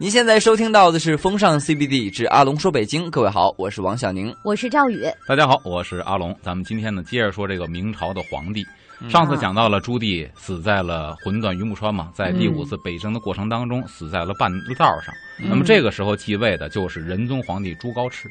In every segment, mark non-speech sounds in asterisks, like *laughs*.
您现在收听到的是《风尚 CBD 之阿龙说北京》，各位好，我是王小宁，我是赵宇，大家好，我是阿龙。咱们今天呢，接着说这个明朝的皇帝。上次讲到了朱棣死在了魂断榆木川嘛，在第五次北征的过程当中死在了半道上。那么这个时候继位的就是仁宗皇帝朱高炽，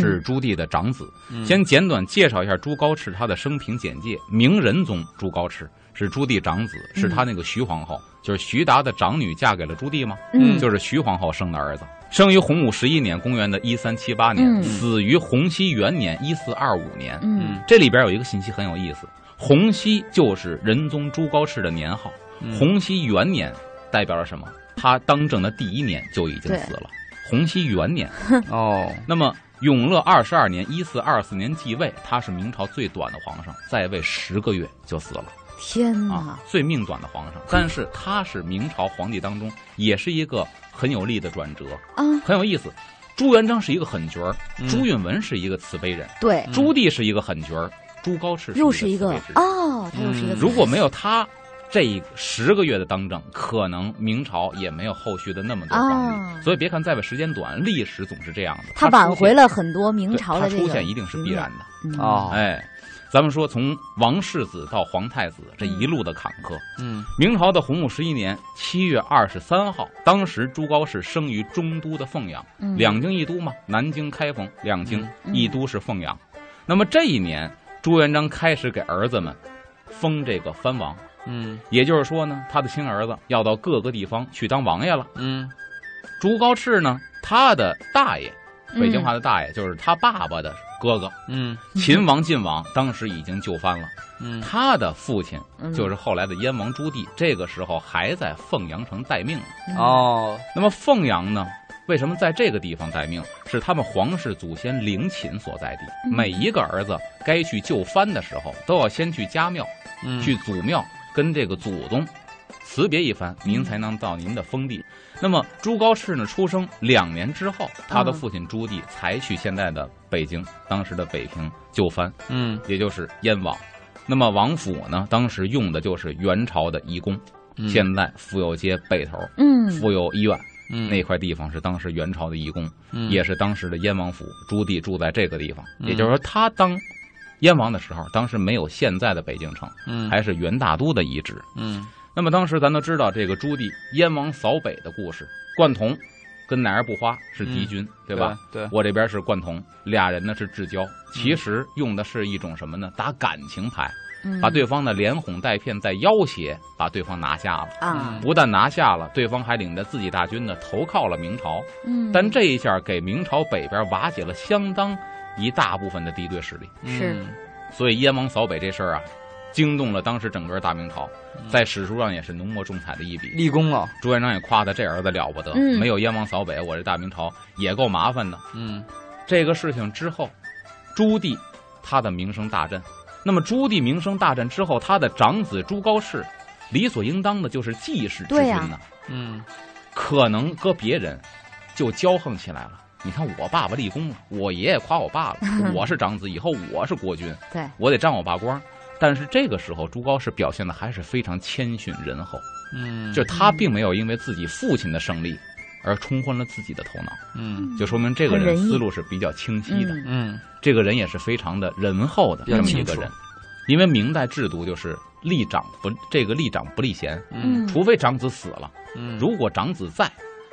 是朱棣的长子。先简短介绍一下朱高炽他的生平简介：明仁宗朱高炽是朱棣长子，是他那个徐皇后，就是徐达的长女嫁给了朱棣吗？嗯，就是徐皇后生的儿子，生于洪武十一年，公元的一三七八年，死于洪熙元年一四二五年。嗯，这里边有一个信息很有意思。洪熙就是仁宗朱高炽的年号，洪熙元年代表了什么？他当政的第一年就已经死了。洪熙元年 *laughs* 哦，那么永乐二十二年一四二四年继位，他是明朝最短的皇上，在位十个月就死了。天哪，最命短的皇上，但是他是明朝皇帝当中也是一个很有力的转折啊，很有意思。朱元璋是一个狠角儿，朱允文是一个慈悲人，对，朱棣是一个狠角儿。朱高炽又是一个哦，他又是一个。如果没有他这十个月的当政，可能明朝也没有后续的那么多皇帝。所以别看在位时间短，历史总是这样的。他挽回了很多明朝的出现一定是必然的。啊！哎，咱们说从王世子到皇太子这一路的坎坷。嗯，明朝的洪武十一年七月二十三号，当时朱高炽生于中都的凤阳，两京一都嘛，南京、开封两京一都是凤阳。那么这一年。朱元璋开始给儿子们封这个藩王，嗯，也就是说呢，他的亲儿子要到各个地方去当王爷了，嗯。朱高炽呢，他的大爷，北京话的大爷就是他爸爸的哥哥，嗯，秦王晋王当时已经就藩了，嗯，他的父亲就是后来的燕王朱棣，这个时候还在凤阳城待命哦。那么凤阳呢？为什么在这个地方待命？是他们皇室祖先陵寝所在地。每一个儿子该去就藩的时候，都要先去家庙，去祖庙跟这个祖宗辞别一番，您才能到您的封地。那么朱高炽呢，出生两年之后，他的父亲朱棣才去现在的北京，当时的北平就藩，嗯，也就是燕王。那么王府呢，当时用的就是元朝的遗宫，现在妇幼街北头，嗯，妇幼医院。嗯，那块地方是当时元朝的遗宫，也是当时的燕王府。朱棣住在这个地方，也就是说，他当燕王的时候，当时没有现在的北京城，嗯，还是元大都的遗址。嗯，那么当时咱都知道这个朱棣燕王扫北的故事，贯同跟乃儿不花是敌军，对吧？对，我这边是贯同，俩人呢是至交，其实用的是一种什么呢？打感情牌。把对方呢连哄带骗，再要挟，把对方拿下了啊！不但拿下了，对方还领着自己大军呢投靠了明朝。嗯，但这一下给明朝北边瓦解了相当一大部分的敌对势力。是，所以燕王扫北这事儿啊，惊动了当时整个大明朝，在史书上也是浓墨重彩的一笔，立功了。朱元璋也夸他这儿子了不得，没有燕王扫北，我这大明朝也够麻烦的。嗯，这个事情之后，朱棣他的名声大振。那么朱棣名声大振之后，他的长子朱高炽，理所应当的就是继世之君呢。嗯，可能搁别人，就骄横起来了。你看我爸爸立功了，我爷爷夸我爸了，*laughs* 我是长子，以后我是国君，对我得沾我爸光。但是这个时候，朱高炽表现的还是非常谦逊仁厚。嗯，就他并没有因为自己父亲的胜利而冲昏了自己的头脑。嗯，就说明这个人思路是比较清晰的。嗯，这个人也是非常的仁厚的这么一个人。因为明代制度就是立长不这个立长不立贤，嗯，除非长子死了，嗯，如果长子在，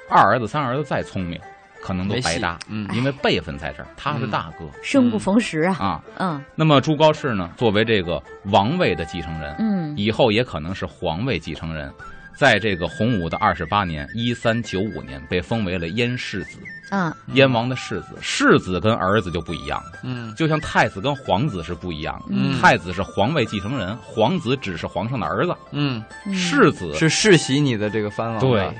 二儿子三儿子再聪明，可能都白搭，嗯，因为辈分在这儿，他是大哥，生不逢时啊，啊，嗯，那么朱高炽呢，作为这个王位的继承人，嗯，以后也可能是皇位继承人。在这个洪武的二十八年（一三九五年），被封为了燕世子，啊，燕王的世子。世子跟儿子就不一样了，嗯，就像太子跟皇子是不一样的。嗯，太子是皇位继承人，皇子只是皇上的儿子。嗯，世子是世袭你的这个藩王，对，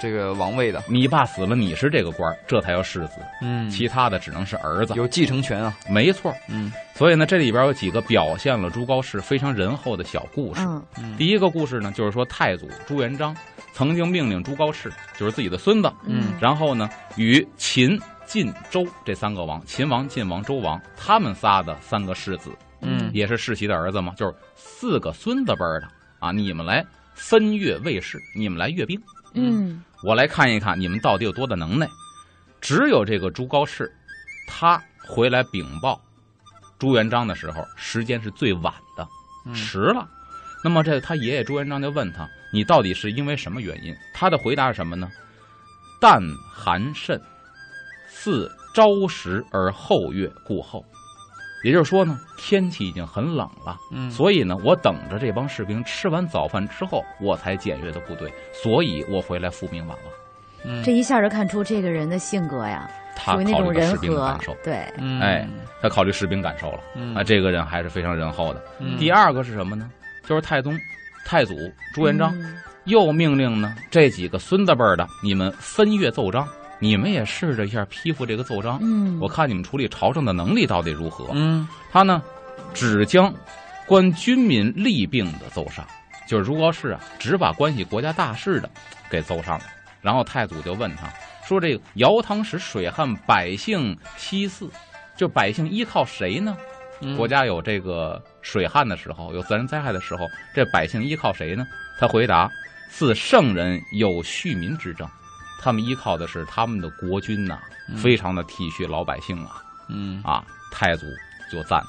这个王位的。你爸死了，你是这个官这才叫世子。嗯，其他的只能是儿子，有继承权啊。没错，嗯。所以呢，这里边有几个表现了朱高炽非常仁厚的小故事。嗯，第一个故事呢，就是说太祖朱元璋。曾经命令朱高炽，就是自己的孙子，嗯，然后呢，与秦、晋、周这三个王，秦王、晋王、周王，他们仨的三个世子，嗯，也是世袭的儿子嘛，就是四个孙子辈的啊，你们来分阅卫士，你们来阅兵，嗯我来看一看你们到底有多大能耐。只有这个朱高炽，他回来禀报朱元璋的时候，时间是最晚的，嗯迟了。那么这他爷爷朱元璋就问他：“你到底是因为什么原因？”他的回答是什么呢？但寒甚，似朝时而后月故后。也就是说呢，天气已经很冷了，嗯所以呢，我等着这帮士兵吃完早饭之后，我才检阅的部队，所以我回来复命晚了。嗯这一下就看出这个人的性格呀，他属于那种人考虑到士兵的感受，，对，嗯哎，他考虑士兵感受了嗯啊，这个人还是非常仁厚的。嗯第二个是什么呢？就是太宗、太祖朱元璋嗯又命令呢这几个孙子辈儿的，你们分阅奏章，你们也试着一下批复这个奏章，嗯，我看你们处理朝政的能力到底如何。嗯他呢，只将关军民利病的奏上，就是如果是啊，只把关系国家大事的给奏上了。然后太祖就问他说：“这个尧汤使水旱，百姓息祀，就百姓依靠谁呢？嗯国家有这个水旱的时候，有自然灾害的时候，这百姓依靠谁呢？”他回答：“似圣人有恤民之政，他们依靠的是他们的国君呐、非常的体恤老百姓啊。”嗯。啊，太祖就赞，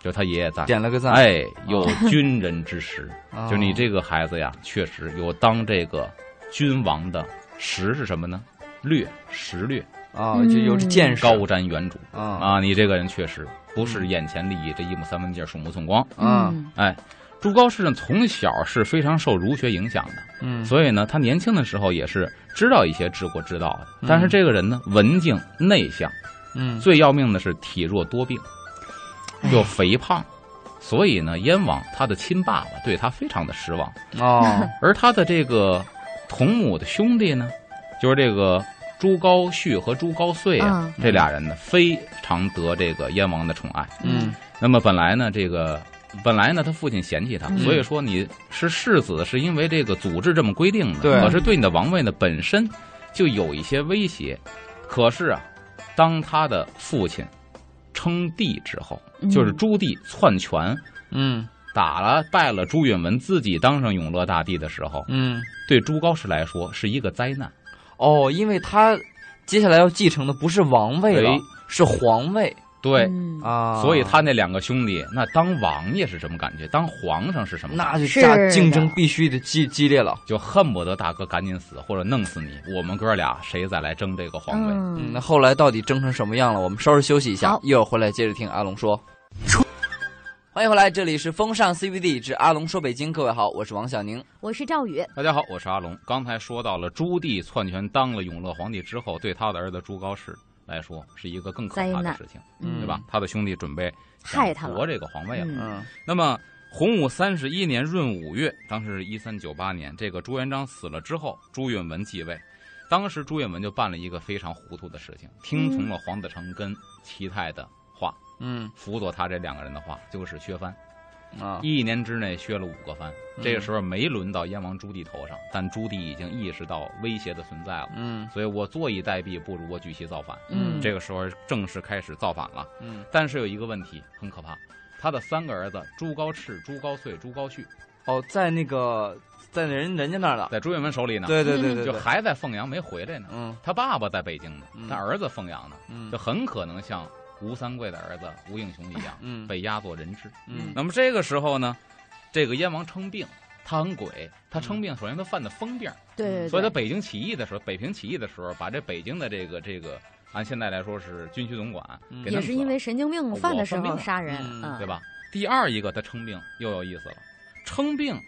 就他爷爷赞，点了个赞，哎，有军人之实，*laughs* 哦。就你这个孩子呀，确实有当这个君王的实是什么呢？略识略，啊，就有这见识。高瞻远瞩。啊啊！你这个人确实不是眼前利益，这一亩三分地儿，鼠目寸光。啊嗯。哎，朱高炽呢，从小是非常受儒学影响的，嗯。所以呢，他年轻的时候也是知道一些治国之道的。嗯但是这个人呢，文静内向，嗯。最要命的是体弱多病，哎又肥胖，所以呢，燕王他的亲爸爸对他非常的失望，哦。*laughs* 而他的这个同母的兄弟呢，就是这个朱高煦和朱高燧啊，嗯。这俩人呢非常得这个燕王的宠爱。嗯。那么本来呢，这个本来呢，他父亲嫌弃他，嗯。所以说你是世子，是因为这个组织这么规定的，对。可是对你的王位呢本身就有一些威胁。可是啊，当他的父亲称帝之后，嗯。就是朱棣篡权，嗯。打了败了朱允文，自己当上永乐大帝的时候，嗯。对朱高炽来说是一个灾难。哦，因为他接下来要继承的不是王位了哎，是皇位对，嗯啊，所以他那两个兄弟，那当王爷是什么感觉？当皇上是什么感觉？那就是竞争必须得激激烈了。就恨不得大哥赶紧死，或者弄死你。我们哥俩谁再来争这个皇位？嗯，嗯那后来到底争成什么样了？我们稍事休息一下，一会儿回来接着听阿龙说。欢迎回来，这里是风尚 CBD 之阿龙说北京，各位好，我是王小宁。我是赵宇，大家好，我是阿龙。刚才说到了朱棣篡权当了永乐皇帝之后，对他的儿子朱高炽来说是一个更可怕的事情，嗯对吧？他的兄弟准备想害他夺这个皇位了。嗯嗯那么洪武三十一年闰五月，当时是一三九八年，这个朱元璋死了之后，朱允文继位。当时朱允文就办了一个非常糊涂的事情，听从了黄子成跟齐泰的话，嗯辅佐他这两个人的话，就是削藩。啊。一年之内削了五个藩，嗯。这个时候没轮到燕王朱棣头上，但朱棣已经意识到威胁的存在了，嗯。所以我坐以待毙，不如我举旗造反。嗯。这个时候正式开始造反了，嗯。但是有一个问题很可怕，他的三个儿子朱高炽、朱高燧、朱高煦哦，在那个在人人家那儿了。在朱允炆手里呢，对对对对，就还在凤阳没回来呢。嗯。他爸爸在北京呢嗯，他儿子凤阳呢，嗯。就很可能像吴三桂的儿子吴应熊一样嗯被押做人质。嗯那么这个时候呢，这个燕王称病，他很鬼，他嗯称病，首先他犯的疯病，对所以他北京起义的时候，北平起义的时候，把这北京的这个这个，按现在来说是军区总管也是因为神经病犯的时候杀人，对？吧？第二一个他称病又有意思了，称病，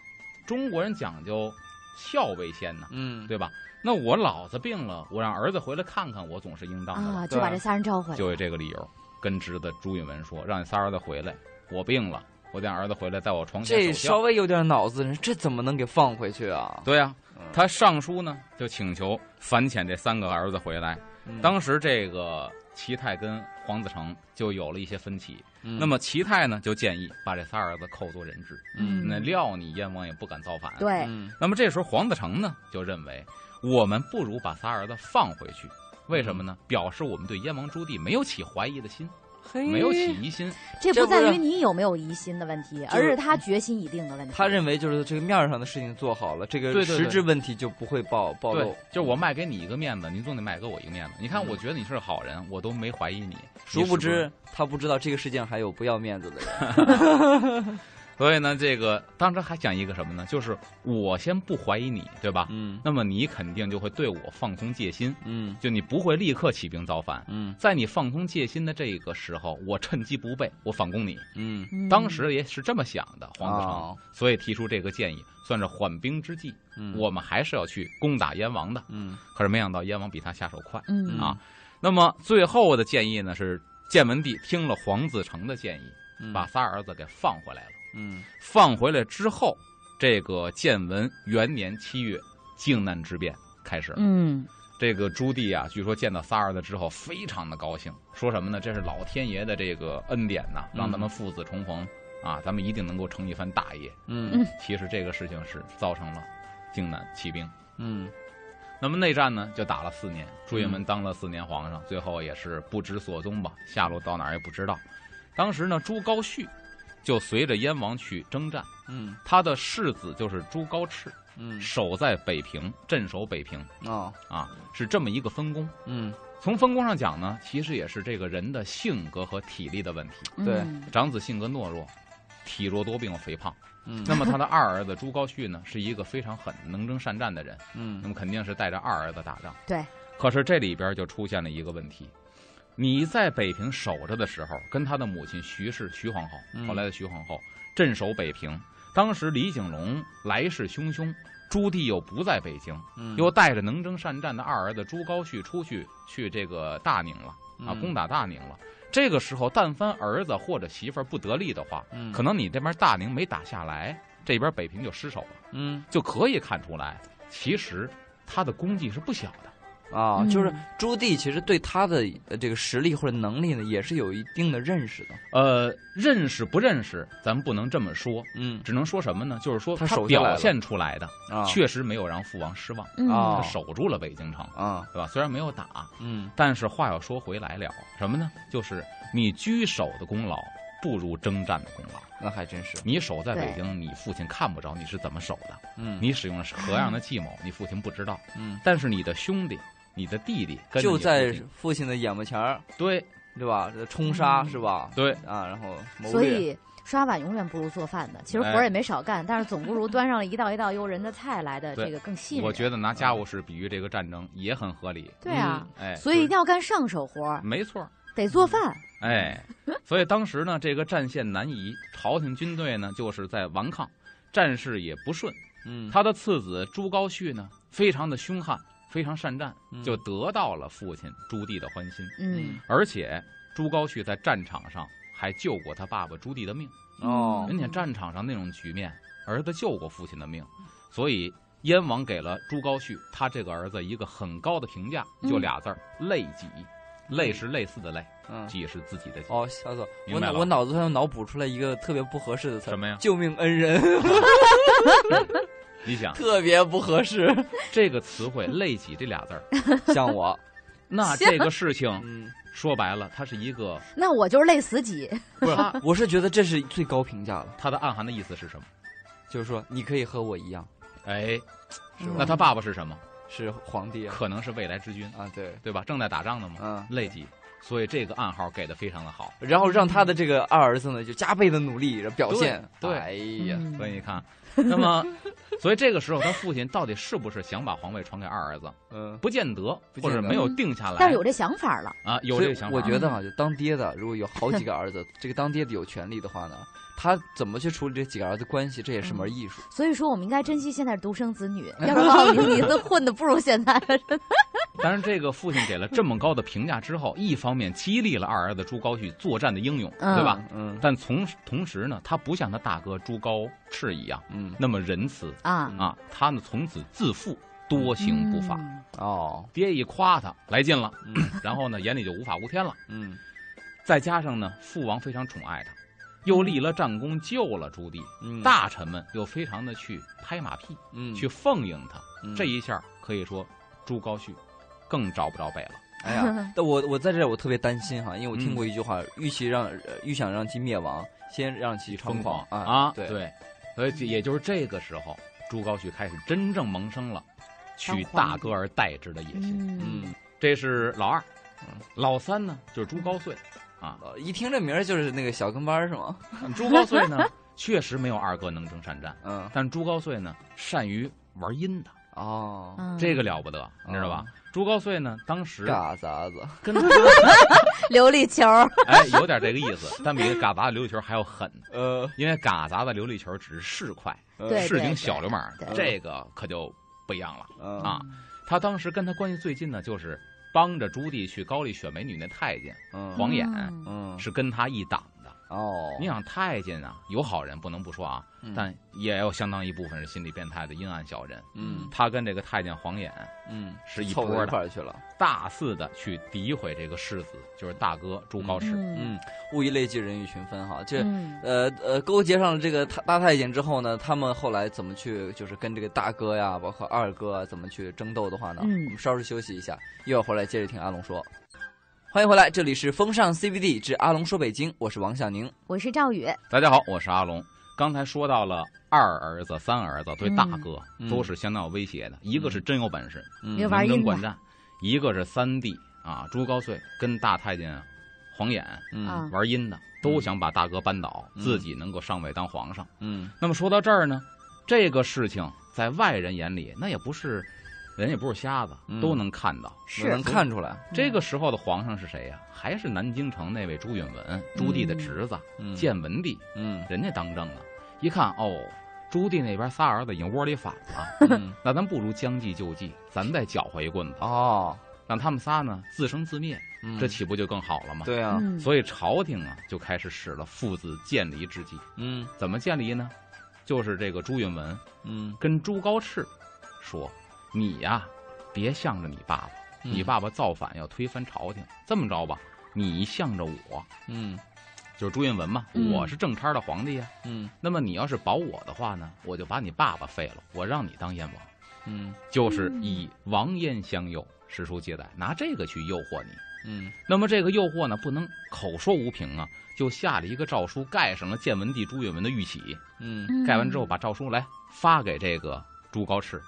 中国人讲究孝为先呐，嗯对吧？那我老子病了，我让儿子回来看看，我总是应当的吧，啊，就把这仨人召回来，就有这个理由，跟侄子朱允文说，让你仨儿子回来，我病了，我得让儿子回来在我床前这。稍微有点脑子，这怎么能给放回去啊？对呀、嗯他上书呢就请求反遣这三个儿子回来。嗯当时这个齐泰跟黄子成就有了一些分歧，嗯那么齐泰呢就建议把这仨儿子扣做人质，嗯那料你燕王也不敢造反。，对，嗯那么这时候黄子成呢就认为，我们不如把仨儿子放回去，为什么呢？表示我们对燕王朱棣没有起怀疑的心。没有起疑心。这这不在于你有没有疑心的问题，而是他决心已定的问题。他认为就是这个面儿上的事情做好了，这个实质问题就不会暴暴露。，就是我卖给你一个面子，您总得卖给我一个面子。你看，嗯我觉得你是好人，我都没怀疑你。殊不知他不知道这个世界上还有不要面子的人。*laughs* 所以呢，这个当时还讲一个什么呢？就是我先不怀疑你，对吧？嗯那么你肯定就会对我放松戒心，嗯就你不会立刻起兵造反。嗯在你放松戒心的这个时候，我趁机不备，我反攻你。嗯，嗯当时也是这么想的，黄子成，哦所以提出这个建议，算是缓兵之计。嗯我们还是要去攻打燕王的。嗯可是没想到燕王比他下手快。嗯啊那么最后的建议呢是，建文帝听了黄子成的建议，嗯把仨儿子给放回来了。嗯放回来之后，这个建文元年七月，靖难之变开始了。嗯这个朱棣啊，据说见到仨儿子之后，非常的高兴，说什么呢？这是老天爷的这个恩典呐，嗯让咱们父子重逢啊，咱们一定能够成一番大业。嗯其实这个事情是造成了靖难起兵。嗯那么内战呢，就打了四年，朱允炆当了四年皇上，最后也是不知所踪吧，下落到哪儿也不知道。当时呢，朱高煦就随着燕王去征战，嗯。他的世子就是朱高炽，嗯。守在北平，镇守北平。哦。啊，是这么一个分工。嗯。从分工上讲呢，其实也是这个人的性格和体力的问题。对。嗯长子性格懦弱，体弱多病肥胖。嗯。那么他的二儿子朱高煦呢，是一个非常狠、能征善战的人，嗯。那嗯么肯定是带着二儿子打仗。对，可是这里边就出现了一个问题：你在北平守着的时候，跟他的母亲徐氏、徐皇后，嗯后来的徐皇后镇守北平。当时李景龙来势汹汹，朱棣又不在北京，嗯又带着能征善战的二儿子朱高煦出去去这个大宁了啊，嗯攻打大宁了。这个时候，但凡儿子或者媳妇儿不得力的话，嗯可能你这边大宁没打下来，这边北平就失守了，嗯就可以看出来，其实他的功绩是不小的。啊，就是嗯朱棣其实对他的呃这个实力或者能力呢，也是有一定的认识的。呃，认识不认识，咱们不能这么说，嗯只能说什么呢？就是说他表现出来的，啊确实没有让父王失望，嗯啊他守住了北京城，啊对吧？虽然没有打，嗯但是话又说回来了，什么呢？就是你居守的功劳不如征战的功劳。那还真是。你守在北京，你父亲看不着你是怎么守的，嗯你使用了何样的计谋，你父亲不知道。嗯，但是你的兄弟、你的弟弟就在父亲的眼巴前儿，对对吧？冲杀嗯是吧？对啊，然后谋所以刷碗永远不如做饭的。其实活哎儿也没少干，但是总不如端上了一道一道诱人的菜来的这个更吸引。我觉得拿家务事比喻这个战争也很合理。对啊，哎，所以一定要干上手活儿，没错。得做饭。哎，所以当时呢，这个战线南移，朝廷军队呢就是在顽抗，战事也不顺。嗯，他的次子朱高煦呢，非常的凶悍，非常善战，嗯就得到了父亲朱棣的欢心。嗯，而且朱高煦在战场上还救过他爸爸朱棣的命。哦人家战场上那种局面，儿子救过父亲的命，所以燕王给了朱高煦他这个儿子一个很高的评价，就嗯俩字儿“类己”。类是类似的类，嗯。己是自己的己。哦，小子，明白了我脑我脑子上脑补出来一个特别不合适的词儿，什么呀救命恩人，*laughs* 你想特别不合适。*laughs* 这个词汇“类己”这俩字儿，*laughs* 像我，那这个事情嗯，说白了，它是一个 *laughs* 那我就是累死己。不是，我是觉得这是最高评价了，它的暗含的意思是什么？就是说你可以和我一样，哎，那他爸爸是什么？是皇帝啊，可能是未来之君，啊对，对吧？正在打仗的嘛，嗯，类己。所以这个暗号给的非常的好。然后让他的这个二儿子呢，就加倍的努力表现。对对哎呀，嗯所以你看，*laughs* 那么，所以这个时候他父亲到底是不是想把皇位传给二儿子？嗯，不见得，或者没有定下来。但是有这想法了，啊，有这个想法。我觉得啊，就当爹的，如果有好几个儿子，*laughs* 这个当爹的有权利的话呢，他怎么去处理这几个儿子关系，这也是门艺术。所以说我们应该珍惜现在独生子女，*laughs* 要不然往营里头混的不如现在。*laughs* 当然这个父亲给了这么高的评价之后，一方面激励了二儿子朱高煦作战的英勇，嗯对吧？嗯但从同时呢，他不像他大哥朱高炽一样嗯那么仁慈啊，啊，他呢从此自负，多行不法。嗯哦爹一夸他来劲了，嗯然后呢眼里就无法无天了。嗯再加上呢，父王非常宠爱他，又立了战功救了朱棣，嗯。大臣们又非常的去拍马屁，嗯。去奉迎他。嗯。这一下可以说，朱高煦更找不着北了。哎呀，*laughs* 但我我在这儿我特别担心哈，因为我听过一句话，欲其让呃欲想让其灭亡，先让其猖疯狂。啊啊！对，对，所以也就是这个时候，朱高煦开始真正萌生了取大哥而代之的野心。嗯，嗯，这是老二。嗯，老三呢就是朱高燧啊。呃一听这名儿就是那个小跟班儿是吗？朱高燧呢 *laughs* 确实没有二哥能征善战，嗯，但朱高燧呢善于玩阴的，哦，嗯。这个了不得，你知道吧？朱高燧呢当时嘎杂子，跟 *laughs* 他 *laughs* 琉璃球，哎有点这个意思，但比嘎杂的琉璃球还要狠，呃，因为嘎杂的琉璃球只是市侩，对市井小流氓对，这个可就不一样了。嗯。啊，他当时跟他关系最近呢，就是帮着朱棣去高丽选美女那太监嗯，黄衍，嗯嗯，是跟他一党的。哦，你想太监啊，有好人不能不说啊，嗯但也有相当一部分是心理变态的阴暗小人。嗯他跟这个太监黄衍嗯是一凑到一波的，块去了，大肆的去诋毁这个世子，就是大哥朱高炽。嗯嗯，物以类聚，人以群分哈，这。嗯呃呃，勾结上了这个太大太监之后呢，他们后来怎么去，就是跟这个大哥呀，包括二哥啊，怎么去争斗的话呢？嗯我们稍事休息一下，一会儿回来接着听阿龙说。欢迎回来，这里是风尚 CBD 之阿龙说北京，我是王小宁。我是赵宇，大家好，我是阿龙。刚才说到了二儿子、三儿子对大哥嗯都是相当有威胁的，一个是真有本事，嗯。能征惯战；一个是三弟啊，朱高燧跟大太监黄衍嗯。啊。玩阴的，都想把大哥扳倒，嗯。自己能够上位当皇上。嗯。那么说到这儿呢，这个事情在外人眼里，那也不是人也不是瞎子，嗯都能看到。是能看出来。这个时候的皇上是谁呀、还是南京城那位朱允文，朱棣的侄子，嗯建文帝，嗯人家当政呢。一看哦，朱棣那边仨儿子已经窝里反了，嗯 *laughs* 那咱不如将计就计，咱再搅和一棍子，哦，让他们仨呢自生自灭，嗯这岂不就更好了吗？对啊，嗯所以朝廷啊就开始使了父子建离之计。嗯怎么建离呢？就是这个朱允文嗯跟朱高炽说：“你呀，别向着你爸爸，嗯你爸爸造反要推翻朝廷。这么着吧，你向着我，嗯就是朱允文嘛，嗯我是正差的皇帝呀。嗯那么你要是保我的话呢，我就把你爸爸废了，我让你当燕王，嗯就是以王燕相诱。史书记载，拿这个去诱惑你。嗯那么这个诱惑呢，不能口说无凭啊，就下了一个诏书，盖上了建文帝朱允文的玉玺。嗯嗯盖完之后，把诏书来发给这个朱高炽。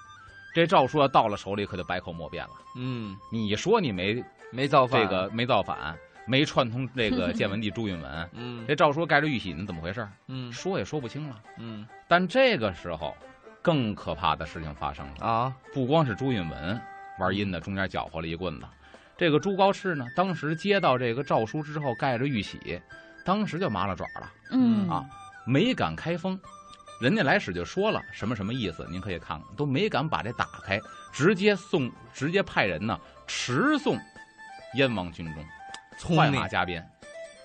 这诏书要到了手里，可就百口莫辩了。嗯，你说你没没造反这个没造反，没串通这个建文帝朱允文，*laughs* 嗯这诏书盖着玉玺，你怎么回事？嗯说也说不清了。嗯但这个时候，更可怕的事情发生了。啊不光是朱允文玩阴的，中间搅和了一棍子。这个朱高炽呢，当时接到这个诏书之后，盖着玉玺，当时就麻了爪了，嗯啊没敢开封。人家来使就说了什么什么意思，您可以看看，都没敢把这打开，直接送，直接派人呢持送燕王军中，聪明快马加鞭，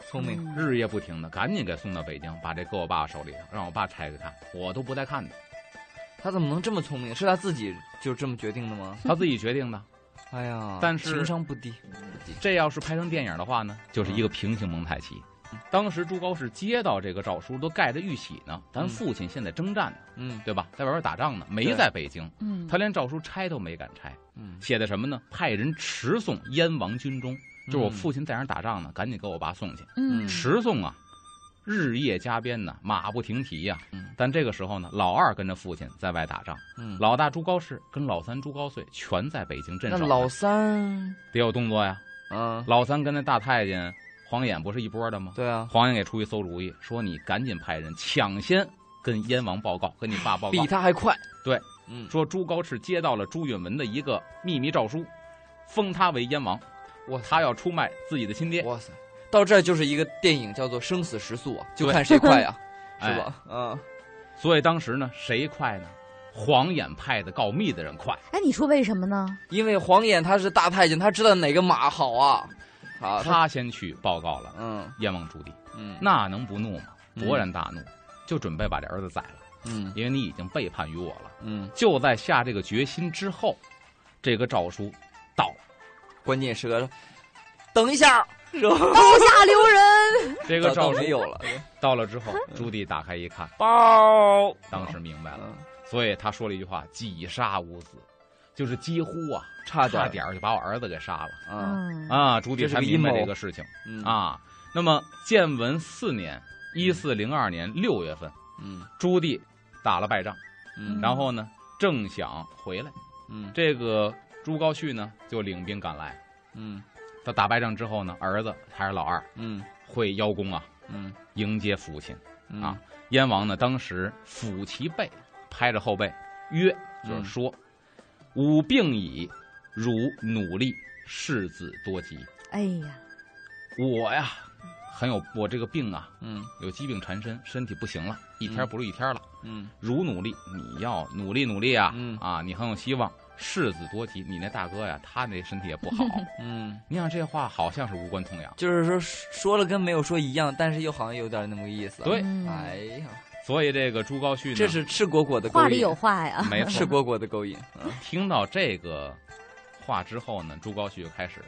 聪明，嗯日夜不停的，赶紧给送到北京，把这搁我爸手里头，让我爸拆开看，我都不带看的，他怎么能这么聪明？是他自己就这么决定的吗？*laughs* 他自己决定的。哎呀，但是情商不低，这要是拍成电影的话呢，就是一个平行蒙太奇。当时朱高炽接到这个诏书，都盖着玉玺呢。咱嗯父亲现在征战呢，嗯对吧？在外边打仗呢，没在北京，嗯他连诏书拆都没敢拆，嗯，写的什么呢？派人持送燕王军中，就是我嗯父亲在那儿打仗呢，赶紧给我爸送去。嗯持送啊，日夜加鞭呢，马不停蹄呀、嗯但这个时候呢，老二跟着父亲在外打仗，嗯，老大朱高炽跟老三朱高燧全在北京镇守。那老三，得有动作呀。嗯，老三跟那大太监黄眼不是一波的吗？对啊，黄眼给出一馊主意，说你赶紧派人抢先跟燕王报告，跟你爸报告比，他还快，对，嗯，说朱高炽接到了朱允文的一个秘密诏书，封他为燕王，哇他要出卖自己的亲爹，哇塞，到这就是一个电影叫做《生死时速》啊，就看谁快呀，*laughs* 是哎吧？嗯，所以当时呢，谁快呢？黄眼派的告密的人快，哎，你说为什么呢？因为黄眼他是大太监，他知道哪个马好啊，啊，他，先去报告了嗯燕王朱棣，嗯，那能不怒吗？嗯勃然大怒，就准备把这儿子宰了，嗯因为你已经背叛于我了。嗯，就在下这个决心之后，这个诏书到了。关键时刻，等一下，*laughs* 是吧？刀下留人。*laughs* 这个到诏书没有了，*laughs* 到了之后，朱棣打开一看，包，当时明白了，嗯所以他说了一句话：“几杀无子。”就是几乎啊，差点点就把我儿子给杀了啊，嗯啊！朱棣才明白这个事情嗯，啊。那么建文四年，一四零二年六月份，嗯朱棣打了败仗，嗯然后呢，正想回来，嗯这个朱高煦呢就领兵赶来。嗯他打败仗之后呢，儿子还是老二，嗯会邀功啊，嗯迎接父亲。嗯啊燕王呢，当时抚其背，拍着后背，曰：“就是嗯说，吾病矣，汝努力，世子多疾。哎呀，我呀，很有我这个病啊，嗯有疾病缠身，身体不行了，一天嗯不如一天了。嗯汝努力，你要努力努力啊！嗯啊，你很有希望。世子多疾，你那大哥呀，他那身体也不好。*laughs* 嗯，你想这话好像是无关痛痒，就是说说了跟没有说一样，但是又好像有点那么个意思。对嗯哎呀，所以这个朱高煦呢，这是赤果果的勾引，话里有话呀。没错。赤果果的勾引。嗯听到这个话之后呢，朱高煦就开始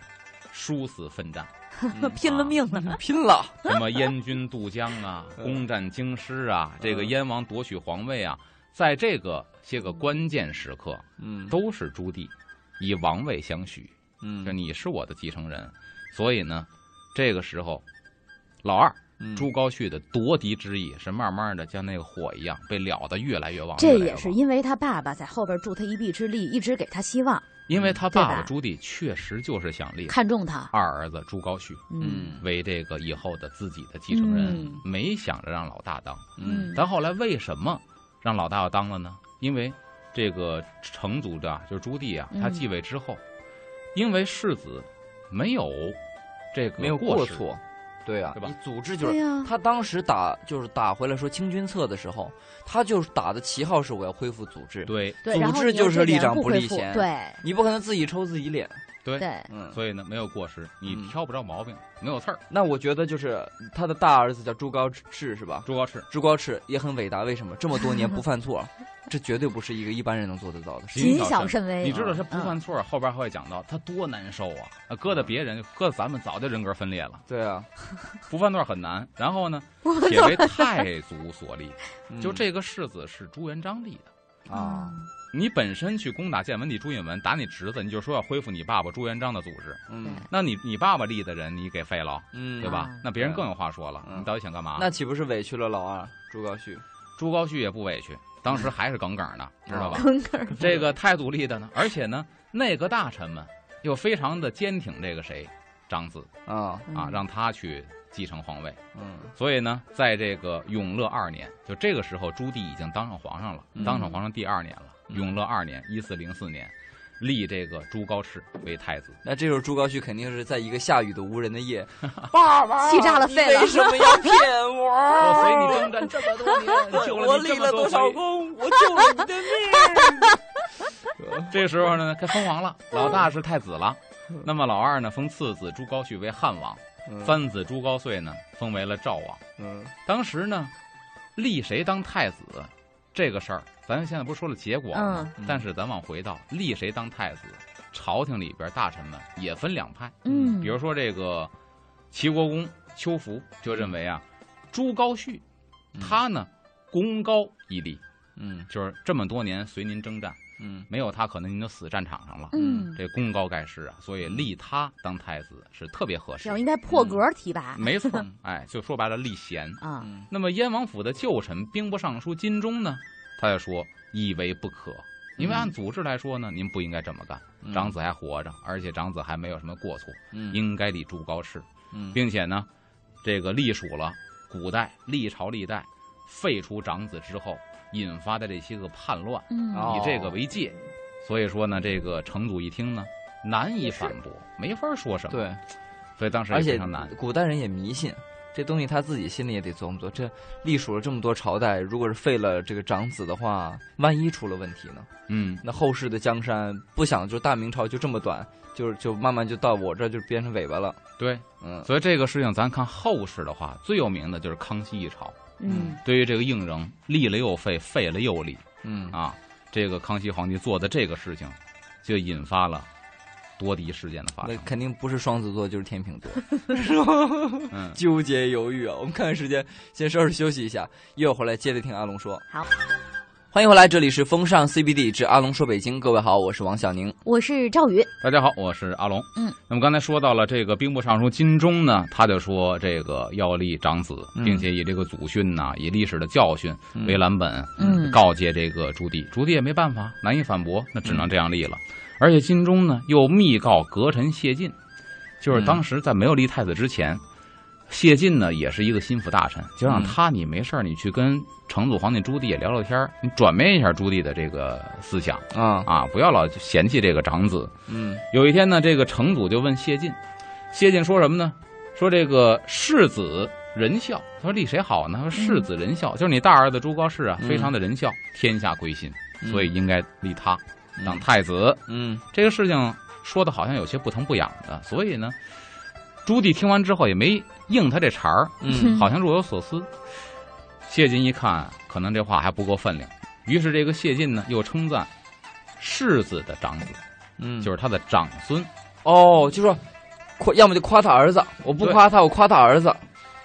殊死奋战，嗯 *laughs* 拼了命了。*laughs* 拼了。什么燕军渡江啊，*laughs* 嗯攻占京师啊，这个嗯燕王夺取皇位啊，在这个些个关键时刻，嗯都是朱棣以王位相许，嗯说你是我的继承人，所以呢，这个时候，老二嗯朱高煦的夺嫡之意是慢慢的像那个火一样被燎得越来越旺，这也是因为他爸爸在后边助他一臂之力，一直给他希望，因为他爸爸朱棣确实就是想立看中他。二儿子朱高煦。嗯为这个以后的自己的继承人，嗯没想着让老大当。嗯但后来为什么让老大要当了呢？因为这个成祖的，就是朱棣啊，嗯他继位之后，因为世子没有这个没有，过错。对啊，对吧？你组织就是他当时打就是打回来说清君侧的时候，他就是打的旗号是我要恢复组织，对。对，组织就是立长不立贤对。你不可能自己抽自己脸。对。对，嗯，所以呢没有过失，你嗯。挑不着毛病，没有刺儿。那我觉得就是他的大儿子叫朱高炽是吧？朱高炽。朱高炽也很伟大，为什么？这么多年不犯错？*laughs* 这绝对不是一个一般人能做得到的事。谨谨小小慎微。你知道他不嗯犯错，后边还会讲到他多难受啊！啊搁在别人，搁在咱们早就人格分裂了，对啊，*laughs* 不犯错很难。然后呢，也为太祖所立，嗯就这个世子是朱元璋立的。啊，你本身去攻打建文帝朱允炆，打你侄子，你就说要恢复你爸爸朱元璋的组织，嗯那你你爸爸立的人你给废了，嗯，对吧啊？那别人更有话说了，嗯你到底想干嘛？那岂不是委屈了老二朱高煦？朱高煦也不委屈，当时还是耿耿的，知道吧？耿耿这个太独立的呢，而且呢，内阁大臣们又非常的坚挺这个谁，长子啊，啊，嗯让他去继承皇位。嗯所以呢，在这个永乐二年，就这个时候，朱棣已经当上皇上了，嗯当上皇上第二年了。嗯永乐二年，一四零四年，立这个朱高炽为太子。那这时候朱高煦肯定是在一个下雨的无人的夜，*laughs* 爸爸气炸了你肺了为什么要骗我？*laughs* 我随你征战这么多年，*laughs* 救我了你这么多立了多少。功？我救了你的命。这时候呢，该封王了，老大是太子了。那么老二呢，封次子朱高煦为汉王，三子朱高燧呢，封为了赵王。嗯当时呢，立谁当太子这个事儿，咱现在不是说了结果吗？嗯但是咱往回倒，立谁当太子，朝廷里边大臣们也分两派。嗯，比如说这个齐国公邱福就认为啊，朱高煦嗯他呢功高一立，嗯就是这么多年随您征战，嗯没有他可能您就死战场上了。嗯，这功高盖世啊，所以立他当太子是特别合适要。应该破格提拔没错，*laughs* 哎，就说白了立贤。啊。嗯那么燕王府的旧臣兵部尚书金钟呢，他也说以为不可，因为嗯按祖制来说呢，您不应该这么干。嗯长子还活着，而且长子还没有什么过错，嗯应该立朱高炽，嗯并且呢，这个隶属了古代历朝历代废除长子之后引发的这些个叛乱，以这个为戒。所以说呢，这个成祖一听呢，难以反驳，没法说什么。，对，所以当时也而且非常难。古代人也迷信。这东西他自己心里也得琢磨琢磨。这历数了这么多朝代，如果是废了这个长子的话，万一出了问题呢？嗯，那后世的江山不想就大明朝就这么短，就就慢慢就到我这就变成尾巴了。对。嗯所以这个事情，咱看后世的话，最有名的就是康熙一朝。嗯对于这个应征，立了又废，废了又立嗯啊，这个康熙皇帝做的这个事情，就引发了夺嫡事件的发生。那肯定不是双子座就是天秤座，*laughs* 嗯，纠结犹豫啊。我们看看时间，先稍事休息一下，一会儿回来接着听阿龙说。好。欢迎回来，这里是风尚 CBD 之阿龙说北京。各位好，我是王小宁。我是赵宇，大家好，我是阿龙。嗯，那么刚才说到了这个兵部尚书金钟呢，他就说这个要立长子，嗯并且以这个祖训呐、以历史的教训为蓝本，嗯告诫这个朱棣。朱棣也没办法，难以反驳，那只能这样立了。而且金钟呢又密告阁臣谢晋，就是当时在没有立太子之前，谢晋呢也是一个心腹大臣，就让嗯。他你没事儿你去跟成祖皇帝朱棣也聊聊天儿你转变一下朱棣的这个思想啊，啊，不要老嫌弃这个长子。嗯。有一天呢，这个成祖就问谢晋，谢晋说什么呢？说这个世子仁孝，他说立谁好呢？他说世子仁孝，就是你大儿子朱高炽啊，嗯。非常的仁孝，天下归心，嗯。所以应该立他当太子。嗯。这个事情说的好像有些不疼不痒的，所以呢，朱棣听完之后也没应他这茬儿，嗯。好像若有所思。谢晋一看，可能这话还不够分量，于是这个谢晋呢又称赞世子的长子，嗯，就是他的长孙。哦，就说夸，要么就夸他儿子，我不夸他，我夸他儿子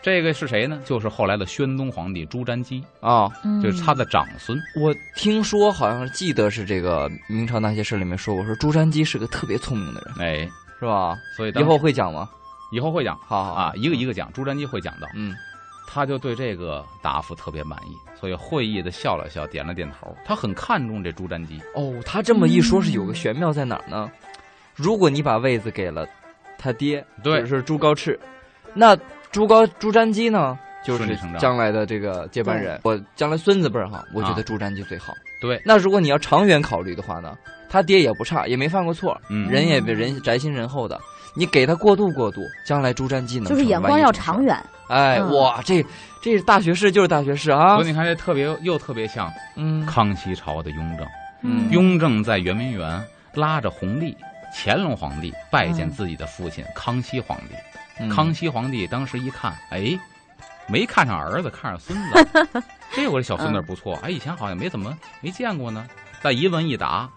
这个是谁呢？就是后来的宣宗皇帝朱瞻基，啊。嗯就是他的长孙。我听说好像记得是这个明朝那些事里面说过，说朱瞻基是个特别聪明的人，哎，是吧？所以以后会讲吗？以后会讲好好啊，一个一个讲。朱瞻基会讲到，嗯他就对这个答复特别满意，所以会意的笑了笑，点了点头。他很看重这朱瞻基，哦，他这么一说，是有个玄妙在哪儿呢？如果你把位子给了他爹，对就是朱高炽，那朱高朱瞻基呢，就是将来的这个接班人。我将来孙子辈儿哈，我觉得啊。朱瞻基最好。对，那如果你要长远考虑的话呢，他爹也不差，也没犯过错，嗯。人也人宅心仁厚的。你给他过渡过渡，将来朱瞻基能就是眼光要长远，哎，嗯。哇，这这是大学士就是大学士啊。所以，你看这特别又特别像嗯。康熙朝的雍正。嗯。雍正在圆明园拉着弘历、乾隆皇帝拜见嗯自己的父亲康熙皇帝。嗯。康熙皇帝当时一看，哎，没看上儿子，看上孙子。*laughs* 这我这小孙子不错，哎，以前好像没怎么没见过呢。再一问一答，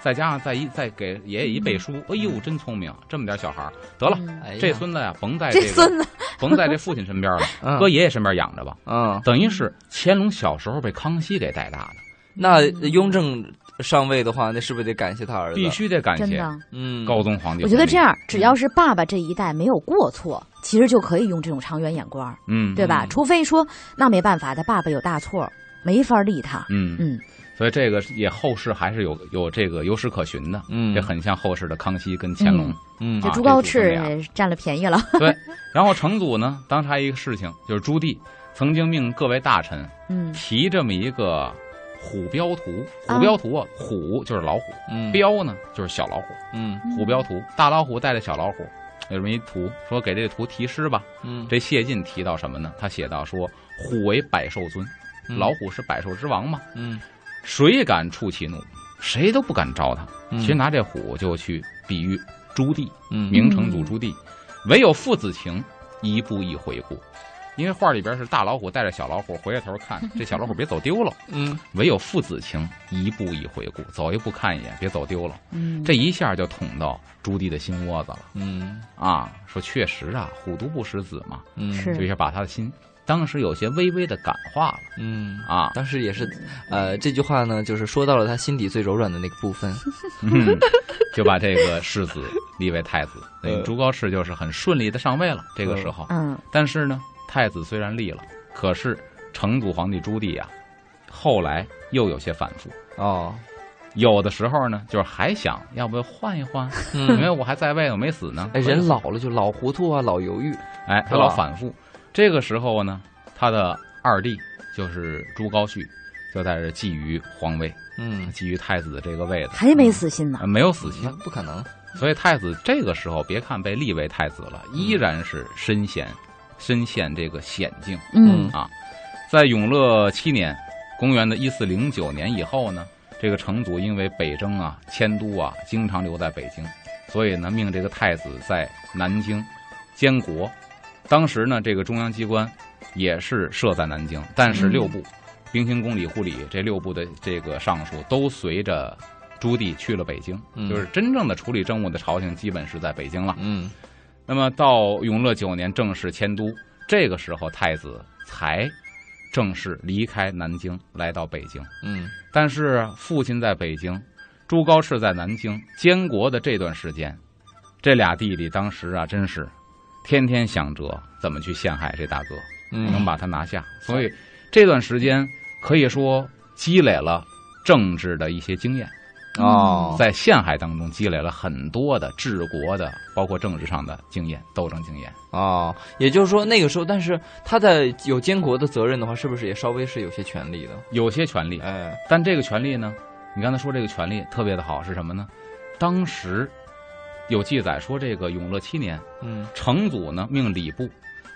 再加上再一再给爷爷一背书，哎呦，真聪明，这么点小孩儿，得了，这孙子呀，甭在这个这孙子甭在这父亲身边了，*laughs* 嗯。搁爷爷身边养着吧。嗯，等于是乾隆小时候被康熙给带大的，那雍正上位的话，那是不是得感谢他儿子？必须得感谢真的。嗯，高宗皇帝。我觉得这，样，只要是爸爸这一代没有过错，其实就可以用这种长远眼光，嗯，对吧？嗯除非说那没办法，他爸爸有大错，没法立他。嗯，嗯，所以这个也后世还是有有这个有史可循的，嗯，这很像后世的康熙跟乾隆。嗯啊这朱高炽占了便宜了。对，然后成祖呢，当时还有一个事情，就是朱棣曾经命各位大臣嗯提这么一个虎标图，啊。虎标图啊，虎就是老虎，嗯。标呢就是小老虎，嗯。虎标图，大老虎带着小老虎，有这么一图，说给这个图题诗吧。嗯，这谢晋提到什么呢？他写到说，虎为百兽尊，嗯。老虎是百兽之王嘛，嗯。谁敢触其怒，谁都不敢招他。嗯。其实拿这虎就去比喻朱棣，嗯。明成祖朱棣，唯有父子情，一步一回顾。因为画里边是大老虎带着小老虎，回过头看，这小老虎别走丢了。嗯唯有父子情，一步一回顾，走一步看一眼，别走丢了。嗯，这一下就捅到朱棣的心窝子了嗯啊！说确实啊，虎毒不食子嘛，嗯是就一下把他的心，当时有些微微的感化了嗯。啊。当时也是，呃，这句话呢，就是说到了他心底最柔软的那个部分。*laughs* 嗯，就把这个世子立为太子，等于呃朱高炽就是很顺利的上位了。这个时候，嗯但是呢，太子虽然立了，可是成祖皇帝朱棣呀，后来又有些反复。哦，有的时候呢，就是还想要不要换一换，因嗯，为我还在位，我没死呢。哎，人老了就老糊涂啊，老犹豫。哎，他老反复。这个时候呢，他的二弟就是朱高煦，就在这觊觎皇位，嗯，觊觎太子的这个位子，还没死心呢呃。没有死心。不可能。所以太子这个时候，别看被立为太子了，依然是身陷身陷这个险境。嗯啊，在永乐七年，公元的一四零九年以后呢，这个成祖因为北征啊、迁都啊，经常留在北京，所以呢，命这个太子在南京监国。当时呢，这个中央机关也是设在南京，但是嗯六部，兵刑宫、礼护理这六部的这个尚书都随着朱棣去了北京，嗯就是真正的处理政务的朝廷基本是在北京了。嗯那么到永乐九年正式迁都，这个时候太子才正式离开南京，来到北京。嗯但是父亲在北京，朱高炽在南京，监国的这段时间，这俩弟弟当时啊，真是天天想着怎么去陷害这大哥，嗯，能把他拿下。所以这段时间可以说积累了政治的一些经验，哦，在陷害当中积累了很多的治国的，包括政治上的经验、斗争经验。哦，也就是说那个时候，但是他在有监国的责任的话，是不是也稍微是有些权利的？有些权利，哎，但这个权利呢，你刚才说这个权利特别的好是什么呢？当时有记载说，这个永乐七年，嗯成祖呢命礼部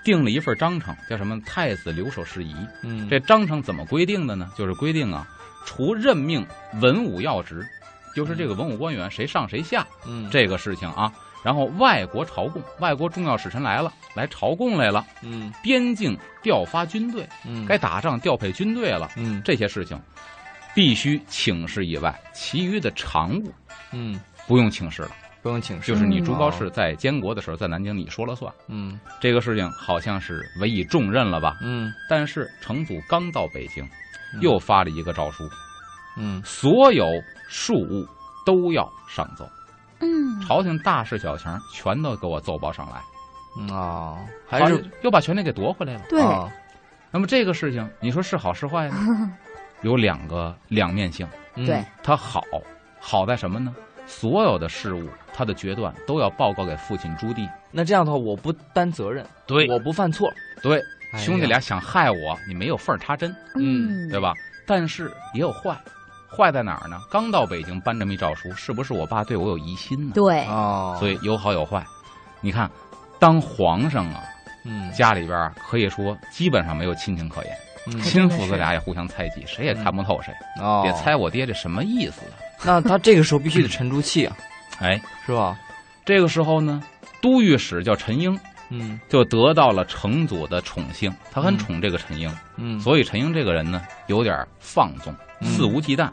定了一份章程，叫什么太子留守事宜。嗯，这章程怎么规定的呢？就是规定啊，除任命文武要职，就是这个文武官员谁上谁下嗯。这个事情啊。然后外国朝贡，外国重要使臣来了，来朝贡来了，嗯边境调发军队，嗯。该打仗调配军队了，嗯。这些事情必须请示以外，其余的常务嗯。不用请示了。不用请示，就是你嗯朱高炽在监国的时候，在南京你说了算，嗯。这个事情好像是委以重任了吧？嗯。但是成祖刚到北京，嗯。又发了一个诏书，嗯。所有庶务都要上奏，嗯，朝廷大事小情全都给我奏报上来，嗯啊，还是又把权力给夺回来了。对，啊。那么这个事情，你说是好是坏呢？*laughs* 有两个两面性，嗯。对。它好，好在什么呢？所有的事物，他的决断都要报告给父亲朱棣。那这样的话，我不担责任，对。我不犯错，对，哎兄弟俩想害我，你没有缝儿插针，嗯。对吧？但是也有坏，坏在哪儿呢？刚到北京搬这么一诏书，是不是我爸对我有疑心呢？对，哦，所以有好有坏。你看，当皇上啊，嗯家里边可以说基本上没有亲情可言，嗯亲父子俩也互相猜忌，谁也看不透谁。哦，也猜我爹这什么意思啊？那他这个时候必须得沉住气啊，*laughs* 哎，是吧？这个时候呢，都御史叫陈英，嗯。就得到了成祖的宠幸，他很嗯。宠这个陈英，嗯，所以陈英这个人呢，有点放纵，嗯。肆无忌惮。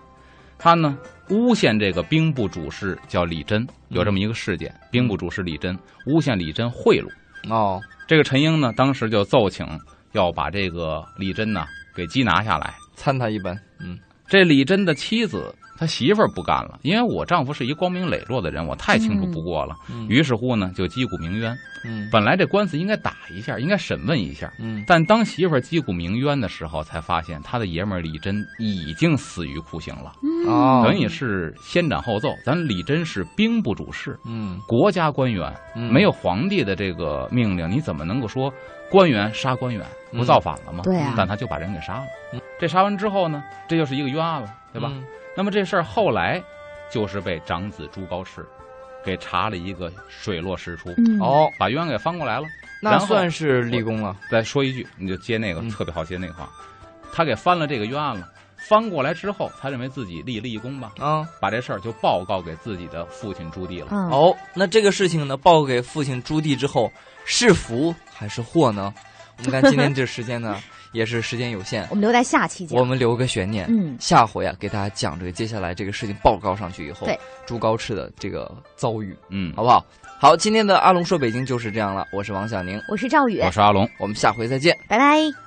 他呢诬陷这个兵部主事叫李真，有这么一个事件，兵部主事李真诬陷李真贿赂。哦，这个陈英呢，当时就奏请要把这个李真呢给缉拿下来。参他一本，嗯。这李真的妻子，他媳妇儿不干了，因为我丈夫是一光明磊落的人，我太清楚不过了。嗯于是乎呢，就击鼓鸣冤。嗯本来这官司应该打一下，应该审问一下，嗯但当媳妇儿击鼓鸣冤的时候，才发现他的爷们儿李真已经死于酷刑了，嗯哦，等于是先斩后奏。咱李真是兵部主事，嗯国家官员，嗯没有皇帝的这个命令，你怎么能够说官员杀官员，不造反了吗？对啊但他就把人给杀了嗯。这杀完之后呢，这就是一个冤案了，对吧？嗯那么这事儿后来就是被长子朱高炽给查了一个水落石出，嗯，哦，把冤案给翻过来了。那算是立功了，再说一句，你就接那个、嗯特别好接那个话，他给翻了这个冤案了。翻过来之后，他认为自己立了一功吧，啊。把这事儿就报告给自己的父亲朱棣了。嗯，哦，那这个事情呢，报给父亲朱棣之后，是福还是祸呢？我们看今天这时间呢，也是时间有限，我们留在下期讲。我们留个悬念。嗯，下回啊，给大家讲这个接下来这个事情报告上去以后对，朱高炽的这个遭遇，嗯，好不好？好，今天的阿龙说北京就是这样了，我是王小宁，我是赵宇，我是阿龙。我们下回再见。拜拜。